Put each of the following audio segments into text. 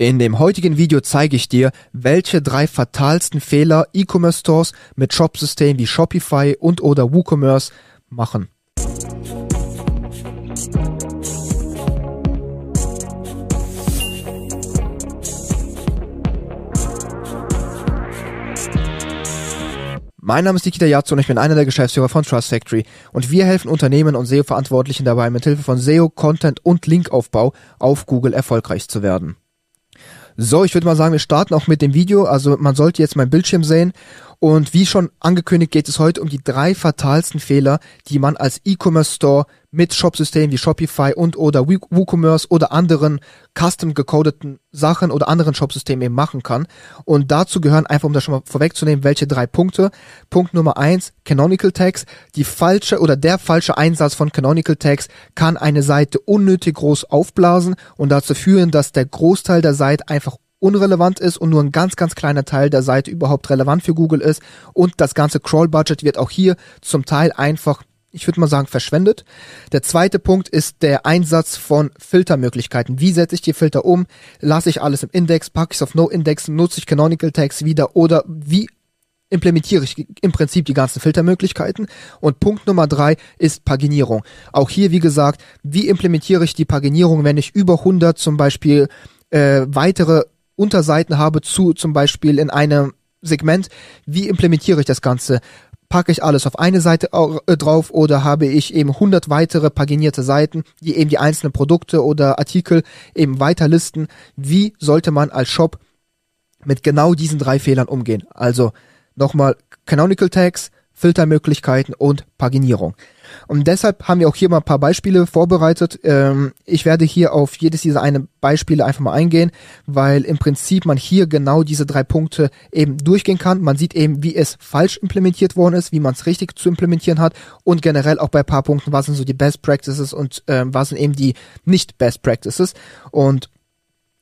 In dem heutigen Video zeige ich dir, welche drei fatalsten Fehler E-Commerce Stores mit Shopsystemen wie Shopify und oder WooCommerce machen. Mein Name ist Nikita Yatsu und ich bin einer der Geschäftsführer von Trust Factory und wir helfen Unternehmen und SEO-Verantwortlichen dabei, mithilfe von SEO, Content und Linkaufbau auf Google erfolgreich zu werden. So, ich würde mal sagen, wir starten auch mit dem Video. Also man sollte jetzt meinen Bildschirm sehen. Und wie schon angekündigt, geht es heute um die drei fatalsten Fehler, die man als E-Commerce Store mit Shopsystemen wie Shopify und oder WooCommerce oder anderen custom gecodeten Sachen oder anderen Shopsystemen eben machen kann. Und dazu gehören einfach, um das schon mal vorwegzunehmen, welche drei Punkte. Punkt Nummer eins, Canonical Tags. Die falsche oder der falsche Einsatz von Canonical Tags kann eine Seite unnötig groß aufblasen und dazu führen, dass der Großteil der Seite einfach unrelevant ist und nur ein ganz, ganz kleiner Teil der Seite überhaupt relevant für Google ist. Und das ganze Crawl-Budget wird auch hier zum Teil einfach ich würde mal sagen, verschwendet. Der zweite Punkt ist der Einsatz von Filtermöglichkeiten. Wie setze ich die Filter um? Lasse ich alles im Index? Packe ich es auf No-Index? Nutze ich Canonical Tags wieder? Oder wie implementiere ich im Prinzip die ganzen Filtermöglichkeiten? Und Punkt Nummer drei ist Paginierung. Auch hier, wie gesagt, wie implementiere ich die Paginierung, wenn ich über 100 zum Beispiel äh, weitere Unterseiten habe zu zum Beispiel in einem Segment? Wie implementiere ich das Ganze? packe ich alles auf eine Seite äh, drauf oder habe ich eben 100 weitere paginierte Seiten, die eben die einzelnen Produkte oder Artikel eben weiterlisten. Wie sollte man als Shop mit genau diesen drei Fehlern umgehen? Also nochmal Canonical Tags, Filtermöglichkeiten und Paginierung. Und deshalb haben wir auch hier mal ein paar Beispiele vorbereitet. Ähm, ich werde hier auf jedes dieser eine Beispiele einfach mal eingehen, weil im Prinzip man hier genau diese drei Punkte eben durchgehen kann. Man sieht eben, wie es falsch implementiert worden ist, wie man es richtig zu implementieren hat und generell auch bei ein paar Punkten, was sind so die Best Practices und ähm, was sind eben die nicht Best Practices. Und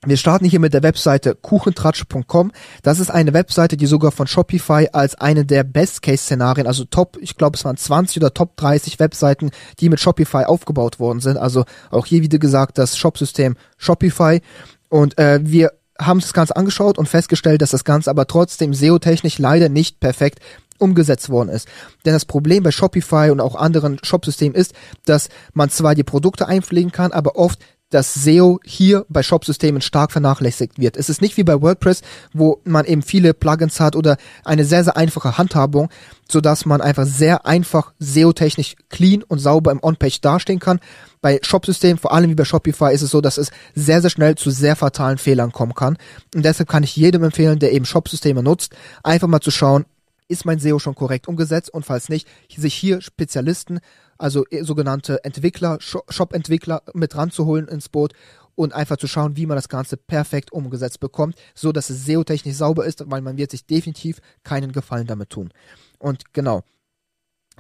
wir starten hier mit der Webseite kuchentratsch.com. Das ist eine Webseite, die sogar von Shopify als eine der Best-Case-Szenarien, also Top, ich glaube es waren 20 oder Top 30 Webseiten, die mit Shopify aufgebaut worden sind. Also auch hier wieder gesagt, das Shopsystem Shopify. Und äh, wir haben das Ganze angeschaut und festgestellt, dass das Ganze aber trotzdem SEO-technisch leider nicht perfekt umgesetzt worden ist. Denn das Problem bei Shopify und auch anderen Shopsystemen ist, dass man zwar die Produkte einpflegen kann, aber oft dass SEO hier bei Shop-Systemen stark vernachlässigt wird. Es ist nicht wie bei WordPress, wo man eben viele Plugins hat oder eine sehr, sehr einfache Handhabung, so dass man einfach sehr einfach SEO-technisch clean und sauber im On-Page dastehen kann. Bei Shop-Systemen, vor allem wie bei Shopify, ist es so, dass es sehr, sehr schnell zu sehr fatalen Fehlern kommen kann. Und deshalb kann ich jedem empfehlen, der eben Shop-Systeme nutzt, einfach mal zu schauen, ist mein SEO schon korrekt umgesetzt und falls nicht, sich hier Spezialisten also äh, sogenannte Entwickler, Shop-Entwickler mit ranzuholen ins Boot und einfach zu schauen, wie man das Ganze perfekt umgesetzt bekommt, so dass es SEO-technisch sauber ist, weil man wird sich definitiv keinen Gefallen damit tun. Und genau.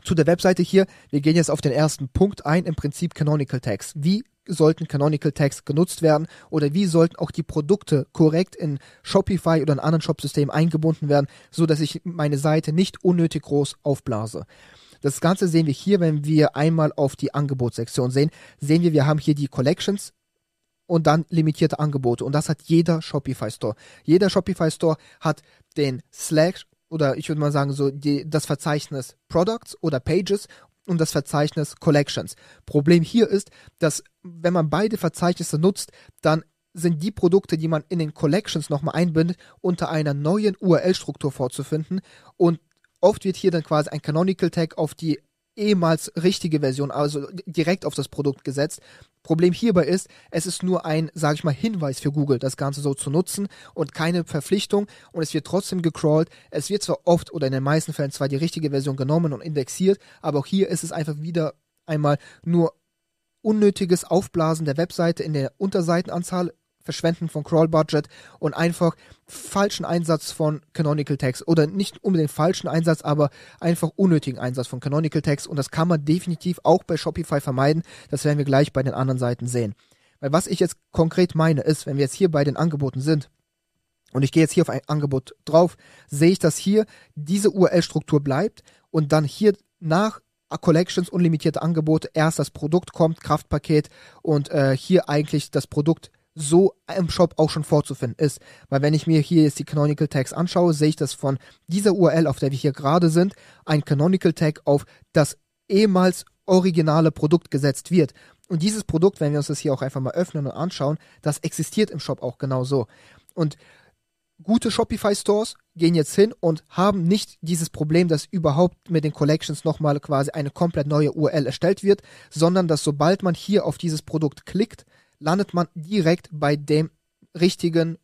Zu der Webseite hier, wir gehen jetzt auf den ersten Punkt ein, im Prinzip Canonical Tags. Wie sollten Canonical Tags genutzt werden oder wie sollten auch die Produkte korrekt in Shopify oder in anderen Shopsystemen eingebunden werden, so dass ich meine Seite nicht unnötig groß aufblase. Das Ganze sehen wir hier, wenn wir einmal auf die Angebotssektion sehen, sehen wir, wir haben hier die Collections und dann limitierte Angebote. Und das hat jeder Shopify Store. Jeder Shopify Store hat den Slash oder ich würde mal sagen so die, das Verzeichnis Products oder Pages und das Verzeichnis Collections. Problem hier ist, dass wenn man beide Verzeichnisse nutzt, dann sind die Produkte, die man in den Collections nochmal einbindet, unter einer neuen URL-Struktur vorzufinden und Oft wird hier dann quasi ein Canonical Tag auf die ehemals richtige Version, also direkt auf das Produkt gesetzt. Problem hierbei ist, es ist nur ein, sage ich mal, Hinweis für Google, das Ganze so zu nutzen und keine Verpflichtung und es wird trotzdem gecrawlt. Es wird zwar oft oder in den meisten Fällen zwar die richtige Version genommen und indexiert, aber auch hier ist es einfach wieder einmal nur unnötiges Aufblasen der Webseite in der Unterseitenanzahl Verschwenden von Crawl-Budget und einfach falschen Einsatz von Canonical Tags oder nicht unbedingt falschen Einsatz, aber einfach unnötigen Einsatz von Canonical Tags und das kann man definitiv auch bei Shopify vermeiden. Das werden wir gleich bei den anderen Seiten sehen. Weil was ich jetzt konkret meine ist, wenn wir jetzt hier bei den Angeboten sind, und ich gehe jetzt hier auf ein Angebot drauf, sehe ich, dass hier diese URL-Struktur bleibt und dann hier nach Collections unlimitierte Angebote erst das Produkt kommt, Kraftpaket und äh, hier eigentlich das Produkt so im Shop auch schon vorzufinden ist. Weil wenn ich mir hier jetzt die Canonical Tags anschaue, sehe ich, dass von dieser URL, auf der wir hier gerade sind, ein Canonical Tag auf das ehemals originale Produkt gesetzt wird. Und dieses Produkt, wenn wir uns das hier auch einfach mal öffnen und anschauen, das existiert im Shop auch genau so. Und gute Shopify Stores gehen jetzt hin und haben nicht dieses Problem, dass überhaupt mit den Collections nochmal quasi eine komplett neue URL erstellt wird, sondern dass sobald man hier auf dieses Produkt klickt, landet man direkt bei dem richtigen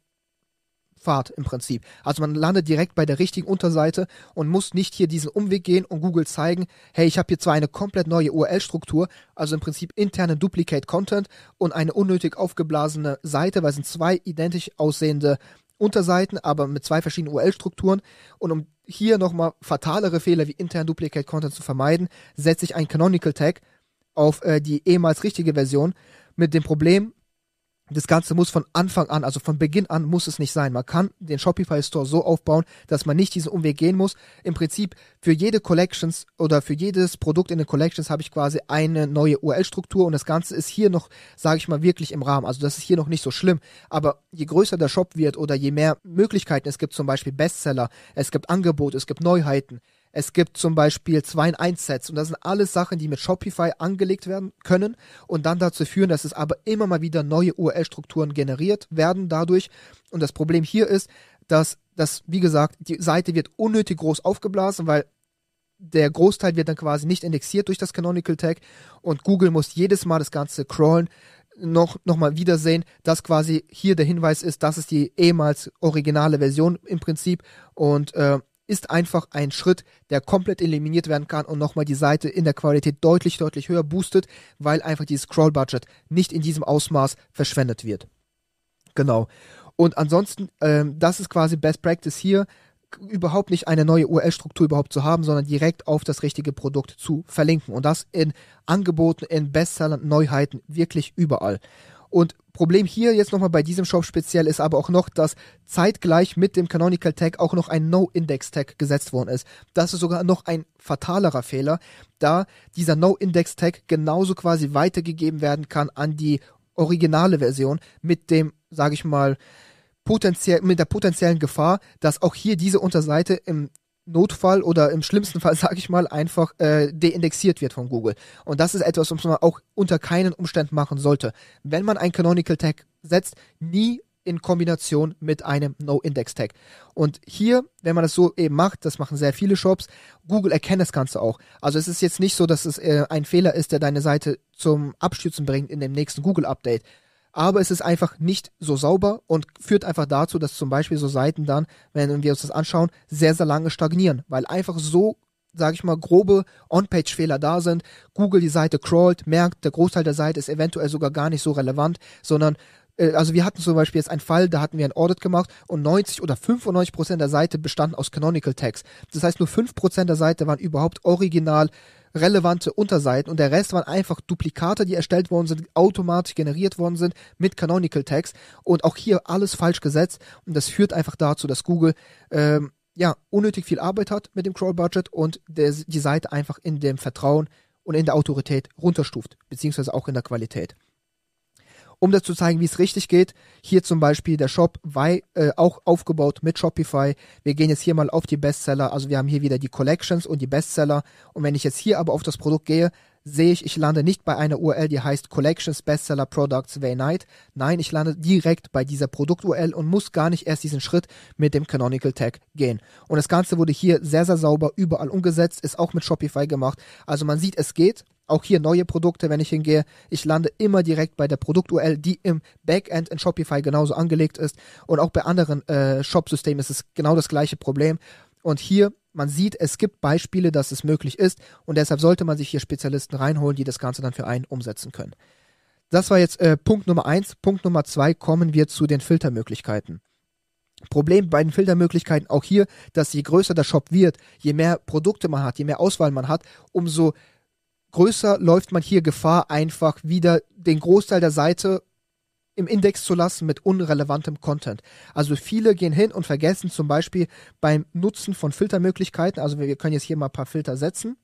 Pfad im Prinzip. Also man landet direkt bei der richtigen Unterseite und muss nicht hier diesen Umweg gehen und Google zeigen, hey, ich habe hier zwar eine komplett neue URL-Struktur, also im Prinzip interne Duplicate Content und eine unnötig aufgeblasene Seite, weil es sind zwei identisch aussehende Unterseiten, aber mit zwei verschiedenen URL-Strukturen. Und um hier nochmal fatalere Fehler wie intern Duplicate Content zu vermeiden, setze ich ein Canonical Tag auf äh, die ehemals richtige Version mit dem Problem, das Ganze muss von Anfang an, also von Beginn an muss es nicht sein. Man kann den Shopify Store so aufbauen, dass man nicht diesen Umweg gehen muss. Im Prinzip für jede Collections oder für jedes Produkt in den Collections habe ich quasi eine neue URL-Struktur und das Ganze ist hier noch, sage ich mal, wirklich im Rahmen. Also das ist hier noch nicht so schlimm. Aber je größer der Shop wird oder je mehr Möglichkeiten es gibt, zum Beispiel Bestseller, es gibt Angebote, es gibt Neuheiten, es gibt zum Beispiel 2 in 1 Sets und das sind alles Sachen, die mit Shopify angelegt werden können und dann dazu führen, dass es aber immer mal wieder neue URL-Strukturen generiert werden dadurch. Und das Problem hier ist, dass das, wie gesagt, die Seite wird unnötig groß aufgeblasen, weil der Großteil wird dann quasi nicht indexiert durch das Canonical Tag und Google muss jedes Mal das Ganze crawlen, noch, noch mal wiedersehen, dass quasi hier der Hinweis ist, das ist die ehemals originale Version im Prinzip und äh, ist einfach ein Schritt, der komplett eliminiert werden kann und nochmal die Seite in der Qualität deutlich, deutlich höher boostet, weil einfach dieses Scroll-Budget nicht in diesem Ausmaß verschwendet wird. Genau. Und ansonsten, ähm, das ist quasi Best Practice hier, überhaupt nicht eine neue URL-Struktur überhaupt zu haben, sondern direkt auf das richtige Produkt zu verlinken. Und das in Angeboten, in Bestsellern, Neuheiten, wirklich überall. Und Problem hier jetzt nochmal bei diesem Shop speziell ist aber auch noch, dass zeitgleich mit dem Canonical Tag auch noch ein No-Index-Tag gesetzt worden ist. Das ist sogar noch ein fatalerer Fehler, da dieser No-Index-Tag genauso quasi weitergegeben werden kann an die originale Version mit dem, sage ich mal, potenziell, mit der potenziellen Gefahr, dass auch hier diese Unterseite im Notfall oder im schlimmsten Fall, sage ich mal, einfach äh, deindexiert wird von Google. Und das ist etwas, was man auch unter keinen Umständen machen sollte. Wenn man ein Canonical Tag setzt, nie in Kombination mit einem No-Index-Tag. Und hier, wenn man das so eben macht, das machen sehr viele Shops, Google erkennt das Ganze auch. Also es ist jetzt nicht so, dass es äh, ein Fehler ist, der deine Seite zum Abstürzen bringt in dem nächsten Google-Update, aber es ist einfach nicht so sauber und führt einfach dazu, dass zum Beispiel so Seiten dann, wenn wir uns das anschauen, sehr, sehr lange stagnieren, weil einfach so sage ich mal, grobe On-Page-Fehler da sind. Google die Seite crawlt, merkt, der Großteil der Seite ist eventuell sogar gar nicht so relevant, sondern äh, also wir hatten zum Beispiel jetzt einen Fall, da hatten wir ein Audit gemacht und 90 oder 95 Prozent der Seite bestanden aus Canonical Tags. Das heißt, nur 5 Prozent der Seite waren überhaupt original relevante Unterseiten und der Rest waren einfach Duplikate, die erstellt worden sind, automatisch generiert worden sind mit Canonical Tags und auch hier alles falsch gesetzt. Und das führt einfach dazu, dass Google ähm, ja unnötig viel Arbeit hat mit dem Crawl Budget und der, die Seite einfach in dem Vertrauen und in der Autorität runterstuft, beziehungsweise auch in der Qualität um das zu zeigen, wie es richtig geht. Hier zum Beispiel der Shop war äh, auch aufgebaut mit Shopify. Wir gehen jetzt hier mal auf die Bestseller. Also wir haben hier wieder die Collections und die Bestseller. Und wenn ich jetzt hier aber auf das Produkt gehe, sehe ich, ich lande nicht bei einer URL, die heißt Collections Bestseller Products Way Night. Nein, ich lande direkt bei dieser Produkt-URL und muss gar nicht erst diesen Schritt mit dem Canonical Tag gehen. Und das Ganze wurde hier sehr, sehr sauber überall umgesetzt, ist auch mit Shopify gemacht. Also man sieht, es geht. Auch hier neue Produkte, wenn ich hingehe, ich lande immer direkt bei der Produkt-URL, die im Backend in Shopify genauso angelegt ist. Und auch bei anderen äh, Shop-Systemen ist es genau das gleiche Problem. Und hier, man sieht, es gibt Beispiele, dass es möglich ist. Und deshalb sollte man sich hier Spezialisten reinholen, die das Ganze dann für einen umsetzen können. Das war jetzt äh, Punkt Nummer eins. Punkt Nummer zwei kommen wir zu den Filtermöglichkeiten. Problem bei den Filtermöglichkeiten auch hier, dass je größer der Shop wird, je mehr Produkte man hat, je mehr Auswahl man hat, umso größer läuft man hier Gefahr, einfach wieder den Großteil der Seite im Index zu lassen mit unrelevantem Content. Also viele gehen hin und vergessen zum Beispiel beim Nutzen von Filtermöglichkeiten, also wir können jetzt hier mal ein paar Filter setzen,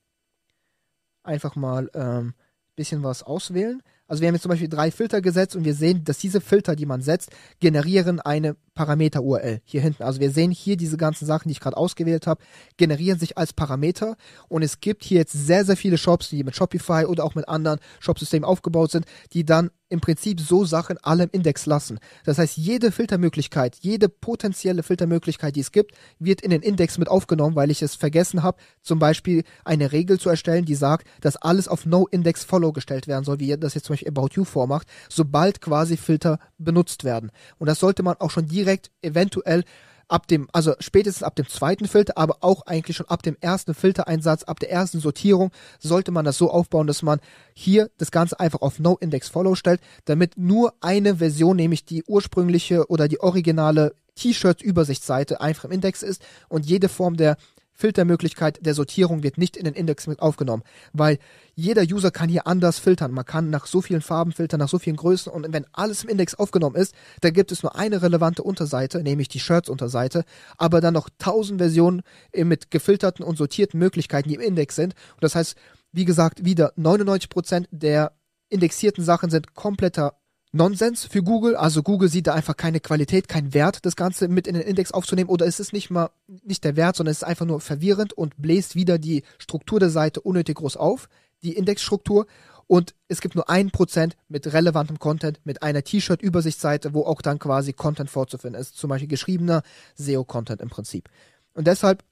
einfach mal ähm, bisschen was auswählen. Also wir haben jetzt zum Beispiel drei Filter gesetzt und wir sehen, dass diese Filter, die man setzt, generieren eine Parameter-URL hier hinten. Also wir sehen hier diese ganzen Sachen, die ich gerade ausgewählt habe, generieren sich als Parameter und es gibt hier jetzt sehr, sehr viele Shops, die mit Shopify oder auch mit anderen Shopsystemen aufgebaut sind, die dann im Prinzip so Sachen alle im Index lassen. Das heißt, jede Filtermöglichkeit, jede potenzielle Filtermöglichkeit, die es gibt, wird in den Index mit aufgenommen, weil ich es vergessen habe, zum Beispiel eine Regel zu erstellen, die sagt, dass alles auf No-Index-Follow gestellt werden soll, wie das jetzt zum Beispiel About You vormacht, sobald quasi Filter benutzt werden. Und das sollte man auch schon direkt eventuell ab dem, also spätestens ab dem zweiten Filter, aber auch eigentlich schon ab dem ersten Filtereinsatz, ab der ersten Sortierung, sollte man das so aufbauen, dass man hier das Ganze einfach auf No Index Follow stellt, damit nur eine Version, nämlich die ursprüngliche oder die originale T-Shirt-Übersichtsseite einfach im Index ist und jede Form der Filtermöglichkeit der Sortierung wird nicht in den Index mit aufgenommen, weil jeder User kann hier anders filtern. Man kann nach so vielen Farben filtern, nach so vielen Größen und wenn alles im Index aufgenommen ist, dann gibt es nur eine relevante Unterseite, nämlich die Shirts-Unterseite, aber dann noch tausend Versionen mit gefilterten und sortierten Möglichkeiten, die im Index sind. Und das heißt, wie gesagt, wieder 99% der indexierten Sachen sind kompletter Nonsens für Google. Also Google sieht da einfach keine Qualität, keinen Wert, das Ganze mit in den Index aufzunehmen. Oder ist es nicht mal nicht der Wert, sondern es ist einfach nur verwirrend und bläst wieder die Struktur der Seite unnötig groß auf, die Indexstruktur. Und es gibt nur ein Prozent mit relevantem Content, mit einer T-Shirt-Übersichtsseite, wo auch dann quasi Content vorzufinden ist. Zum Beispiel geschriebener SEO-Content im Prinzip. Und deshalb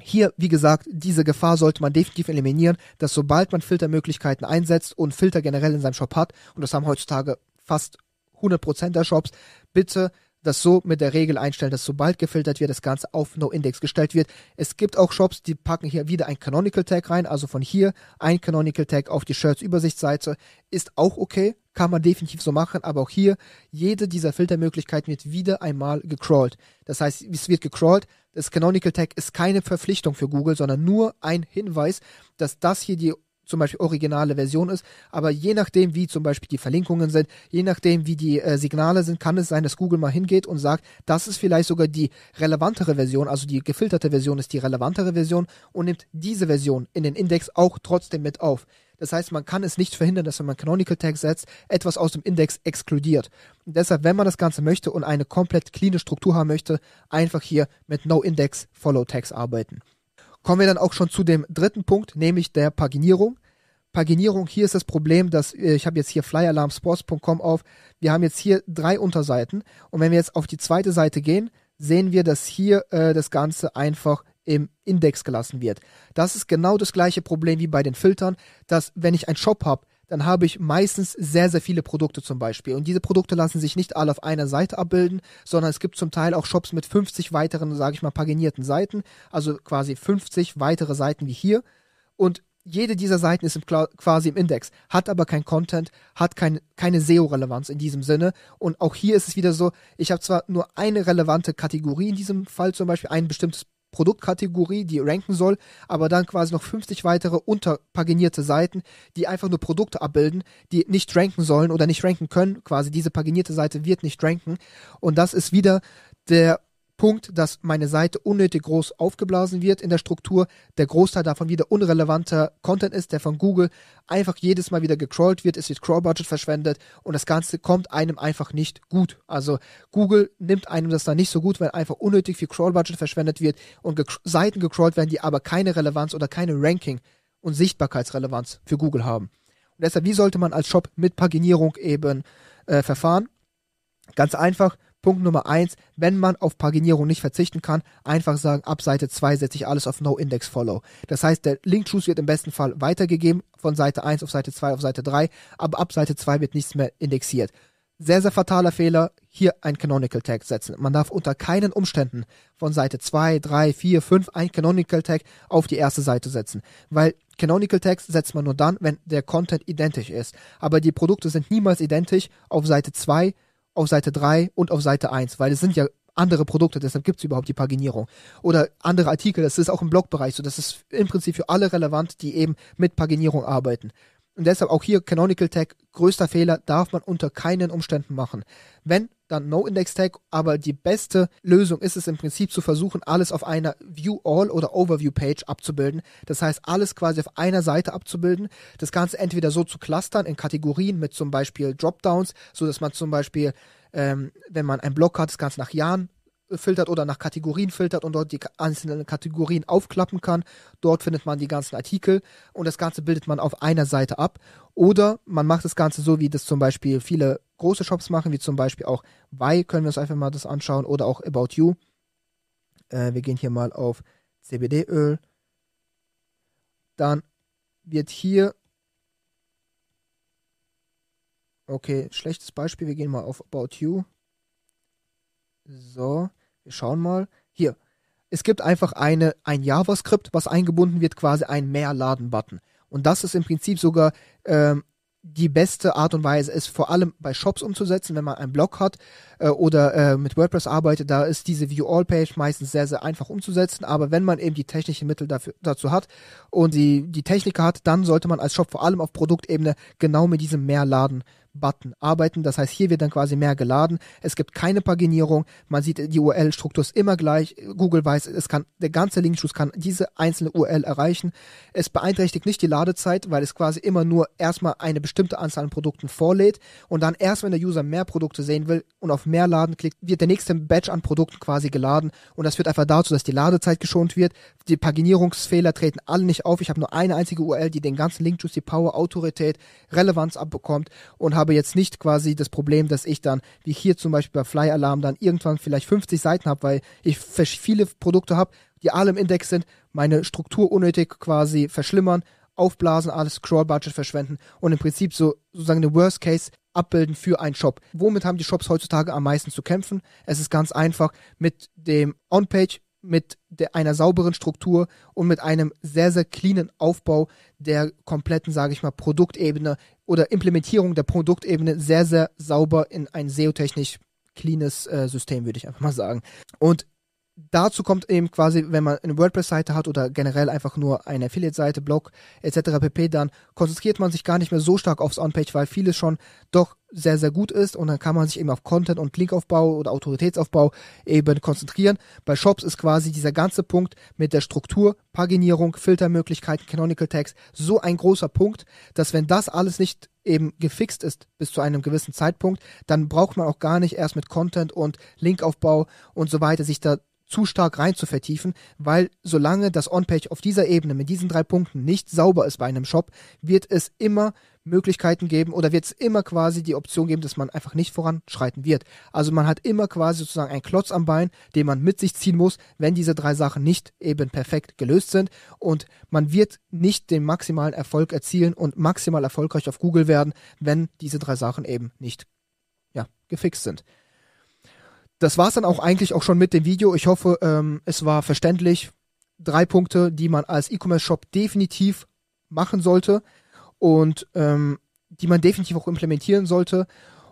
hier, wie gesagt, diese Gefahr sollte man definitiv eliminieren, dass sobald man Filtermöglichkeiten einsetzt und Filter generell in seinem Shop hat, und das haben heutzutage fast 100% der Shops, bitte das so mit der Regel einstellen, dass sobald gefiltert wird, das Ganze auf No-Index gestellt wird. Es gibt auch Shops, die packen hier wieder ein Canonical Tag rein, also von hier ein Canonical Tag auf die Shirts-Übersichtsseite. Ist auch okay, kann man definitiv so machen, aber auch hier, jede dieser Filtermöglichkeiten wird wieder einmal gecrawlt. Das heißt, es wird gecrawlt, das Canonical Tag ist keine Verpflichtung für Google, sondern nur ein Hinweis, dass das hier die zum Beispiel originale Version ist, aber je nachdem, wie zum Beispiel die Verlinkungen sind, je nachdem, wie die äh, Signale sind, kann es sein, dass Google mal hingeht und sagt, das ist vielleicht sogar die relevantere Version, also die gefilterte Version ist die relevantere Version und nimmt diese Version in den Index auch trotzdem mit auf. Das heißt, man kann es nicht verhindern, dass wenn man Canonical Tag setzt, etwas aus dem Index exkludiert. Und deshalb, wenn man das Ganze möchte und eine komplett cleane Struktur haben möchte, einfach hier mit No Index Follow Tags arbeiten. Kommen wir dann auch schon zu dem dritten Punkt, nämlich der Paginierung. Paginierung, hier ist das Problem, dass äh, ich habe jetzt hier flyalarmsports.com auf. Wir haben jetzt hier drei Unterseiten und wenn wir jetzt auf die zweite Seite gehen, sehen wir, dass hier äh, das Ganze einfach im Index gelassen wird. Das ist genau das gleiche Problem wie bei den Filtern, dass wenn ich einen Shop habe, dann habe ich meistens sehr, sehr viele Produkte zum Beispiel. Und diese Produkte lassen sich nicht alle auf einer Seite abbilden, sondern es gibt zum Teil auch Shops mit 50 weiteren, sage ich mal, paginierten Seiten, also quasi 50 weitere Seiten wie hier. Und jede dieser Seiten ist im, quasi im Index, hat aber kein Content, hat kein, keine SEO-Relevanz in diesem Sinne. Und auch hier ist es wieder so, ich habe zwar nur eine relevante Kategorie in diesem Fall zum Beispiel, ein bestimmtes Produktkategorie, die ranken soll, aber dann quasi noch 50 weitere unterpaginierte Seiten, die einfach nur Produkte abbilden, die nicht ranken sollen oder nicht ranken können. Quasi diese paginierte Seite wird nicht ranken. Und das ist wieder der Punkt, dass meine Seite unnötig groß aufgeblasen wird in der Struktur, der Großteil davon wieder unrelevanter Content ist, der von Google einfach jedes Mal wieder gecrawlt wird, es wird Crawl-Budget verschwendet und das Ganze kommt einem einfach nicht gut. Also Google nimmt einem das dann nicht so gut, weil einfach unnötig viel Crawl-Budget verschwendet wird und ge Seiten gecrawlt werden, die aber keine Relevanz oder keine Ranking- und Sichtbarkeitsrelevanz für Google haben. Und deshalb, wie sollte man als Shop mit Paginierung eben äh, verfahren? Ganz einfach, Punkt Nummer eins, wenn man auf Paginierung nicht verzichten kann, einfach sagen, ab Seite 2 setze ich alles auf No Index Follow. Das heißt, der Link Choose wird im besten Fall weitergegeben von Seite 1 auf Seite 2 auf Seite 3, aber ab Seite 2 wird nichts mehr indexiert. Sehr, sehr fataler Fehler, hier ein Canonical Tag setzen. Man darf unter keinen Umständen von Seite 2, 3, 4, 5 ein Canonical Tag auf die erste Seite setzen, weil Canonical Tags setzt man nur dann, wenn der Content identisch ist. Aber die Produkte sind niemals identisch auf Seite 2, auf Seite 3 und auf Seite 1, weil es sind ja andere Produkte, deshalb gibt es überhaupt die Paginierung. Oder andere Artikel, das ist auch im Blogbereich so, das ist im Prinzip für alle relevant, die eben mit Paginierung arbeiten. Und deshalb auch hier Canonical Tag, größter Fehler, darf man unter keinen Umständen machen. Wenn, dann No-Index-Tag, aber die beste Lösung ist es im Prinzip zu versuchen, alles auf einer View-All oder Overview-Page abzubilden. Das heißt, alles quasi auf einer Seite abzubilden. Das Ganze entweder so zu clustern in Kategorien mit zum Beispiel Dropdowns, so dass man zum Beispiel, ähm, wenn man einen Block hat, das Ganze nach Jahren filtert oder nach Kategorien filtert und dort die einzelnen Kategorien aufklappen kann. Dort findet man die ganzen Artikel und das Ganze bildet man auf einer Seite ab. Oder man macht das Ganze so, wie das zum Beispiel viele große Shops machen, wie zum Beispiel auch Y, können wir uns einfach mal das anschauen, oder auch About You. Äh, wir gehen hier mal auf CBD-Öl. Dann wird hier Okay, schlechtes Beispiel. Wir gehen mal auf About You. So. Wir schauen mal. Hier. Es gibt einfach eine, ein JavaScript, was eingebunden wird, quasi ein Mehrladen-Button. Und das ist im Prinzip sogar ähm, die beste Art und Weise, es vor allem bei Shops umzusetzen, wenn man einen Blog hat äh, oder äh, mit WordPress arbeitet, da ist diese View-All-Page meistens sehr, sehr einfach umzusetzen. Aber wenn man eben die technischen Mittel dafür, dazu hat und die, die Techniker hat, dann sollte man als Shop vor allem auf Produktebene genau mit diesem Mehrladen Button arbeiten. Das heißt, hier wird dann quasi mehr geladen. Es gibt keine Paginierung. Man sieht, die URL-Struktur ist immer gleich. Google weiß, es kann, der ganze Linkschuss kann diese einzelne URL erreichen. Es beeinträchtigt nicht die Ladezeit, weil es quasi immer nur erstmal eine bestimmte Anzahl an Produkten vorlädt und dann erst, wenn der User mehr Produkte sehen will und auf mehr laden klickt, wird der nächste Batch an Produkten quasi geladen und das führt einfach dazu, dass die Ladezeit geschont wird. Die Paginierungsfehler treten alle nicht auf. Ich habe nur eine einzige URL, die den ganzen Linkjuice, die Power, Autorität, Relevanz abbekommt und habe jetzt nicht quasi das Problem, dass ich dann, wie hier zum Beispiel bei Fly Alarm, dann irgendwann vielleicht 50 Seiten habe, weil ich viele Produkte habe, die alle im Index sind, meine Struktur unnötig quasi verschlimmern, aufblasen, alles Scroll-Budget verschwenden und im Prinzip so sozusagen den Worst Case abbilden für einen Shop. Womit haben die Shops heutzutage am meisten zu kämpfen? Es ist ganz einfach mit dem On-Page mit der, einer sauberen Struktur und mit einem sehr, sehr cleanen Aufbau der kompletten, sage ich mal, Produktebene oder Implementierung der Produktebene sehr, sehr sauber in ein SEO-technisch cleanes äh, System, würde ich einfach mal sagen. Und dazu kommt eben quasi, wenn man eine WordPress-Seite hat oder generell einfach nur eine Affiliate-Seite, Blog etc. pp., dann konzentriert man sich gar nicht mehr so stark aufs On-Page, weil vieles schon doch sehr, sehr gut ist und dann kann man sich eben auf Content und Linkaufbau oder Autoritätsaufbau eben konzentrieren. Bei Shops ist quasi dieser ganze Punkt mit der Struktur, Paginierung, Filtermöglichkeiten, Canonical Tags so ein großer Punkt, dass wenn das alles nicht eben gefixt ist bis zu einem gewissen Zeitpunkt, dann braucht man auch gar nicht erst mit Content und Linkaufbau und so weiter sich da zu stark rein zu vertiefen, weil solange das On-Page auf dieser Ebene mit diesen drei Punkten nicht sauber ist bei einem Shop, wird es immer Möglichkeiten geben oder wird es immer quasi die Option geben, dass man einfach nicht voranschreiten wird. Also man hat immer quasi sozusagen einen Klotz am Bein, den man mit sich ziehen muss, wenn diese drei Sachen nicht eben perfekt gelöst sind und man wird nicht den maximalen Erfolg erzielen und maximal erfolgreich auf Google werden, wenn diese drei Sachen eben nicht ja, gefixt sind das war's dann auch eigentlich auch schon mit dem Video. Ich hoffe, ähm, es war verständlich. Drei Punkte, die man als E-Commerce-Shop definitiv machen sollte und ähm, die man definitiv auch implementieren sollte.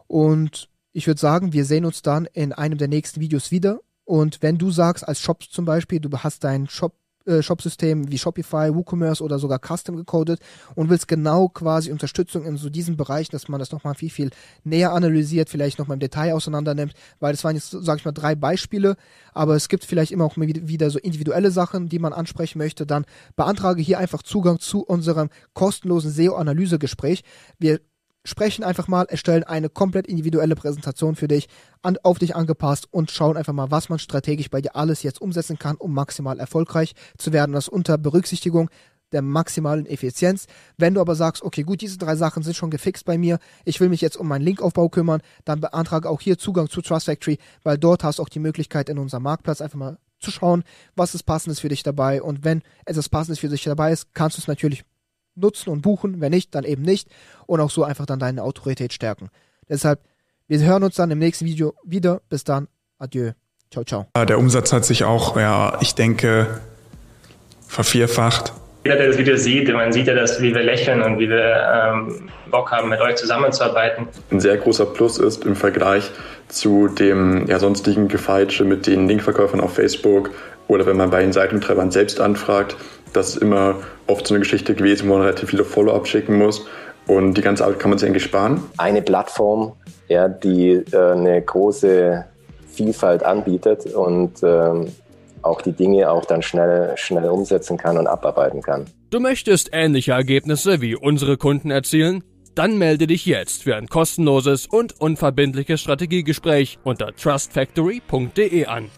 Und ich würde sagen, wir sehen uns dann in einem der nächsten Videos wieder. Und wenn du sagst, als Shop zum Beispiel, du hast deinen Shop äh, Shop-System wie Shopify, WooCommerce oder sogar Custom gecodet und willst genau quasi Unterstützung in so diesen Bereichen, dass man das nochmal viel, viel näher analysiert, vielleicht nochmal im Detail auseinander nimmt, weil das waren jetzt, sag ich mal, drei Beispiele, aber es gibt vielleicht immer auch wieder so individuelle Sachen, die man ansprechen möchte, dann beantrage hier einfach Zugang zu unserem kostenlosen SEO-Analysegespräch. Wir sprechen einfach mal, erstellen eine komplett individuelle Präsentation für dich, an, auf dich angepasst und schauen einfach mal, was man strategisch bei dir alles jetzt umsetzen kann, um maximal erfolgreich zu werden. Das unter Berücksichtigung der maximalen Effizienz. Wenn du aber sagst, okay, gut, diese drei Sachen sind schon gefixt bei mir, ich will mich jetzt um meinen Linkaufbau kümmern, dann beantrage auch hier Zugang zu Trust Factory, weil dort hast du auch die Möglichkeit in unserem Marktplatz einfach mal zu schauen, was ist passendes für dich dabei und wenn etwas passendes für dich dabei ist, kannst du es natürlich nutzen und buchen, wenn nicht, dann eben nicht und auch so einfach dann deine Autorität stärken. Deshalb, wir hören uns dann im nächsten Video wieder. Bis dann, adieu. Ciao, ciao. Der Umsatz hat sich auch, ja, ich denke, vervierfacht. Jeder, der das Video sieht, man sieht ja, dass, wie wir lächeln und wie wir ähm, Bock haben, mit euch zusammenzuarbeiten. Ein sehr großer Plus ist im Vergleich zu dem ja, sonstigen Gefeitsche mit den Linkverkäufern auf Facebook oder wenn man bei den Seitentreibern selbst anfragt, das ist immer oft so eine Geschichte gewesen, wo man relativ viele Follow-up schicken muss. Und die ganze Arbeit kann man sich eigentlich sparen. Eine Plattform, ja, die äh, eine große Vielfalt anbietet und ähm, auch die Dinge auch dann schnell, schnell umsetzen kann und abarbeiten kann. Du möchtest ähnliche Ergebnisse wie unsere Kunden erzielen? Dann melde dich jetzt für ein kostenloses und unverbindliches Strategiegespräch unter trustfactory.de an.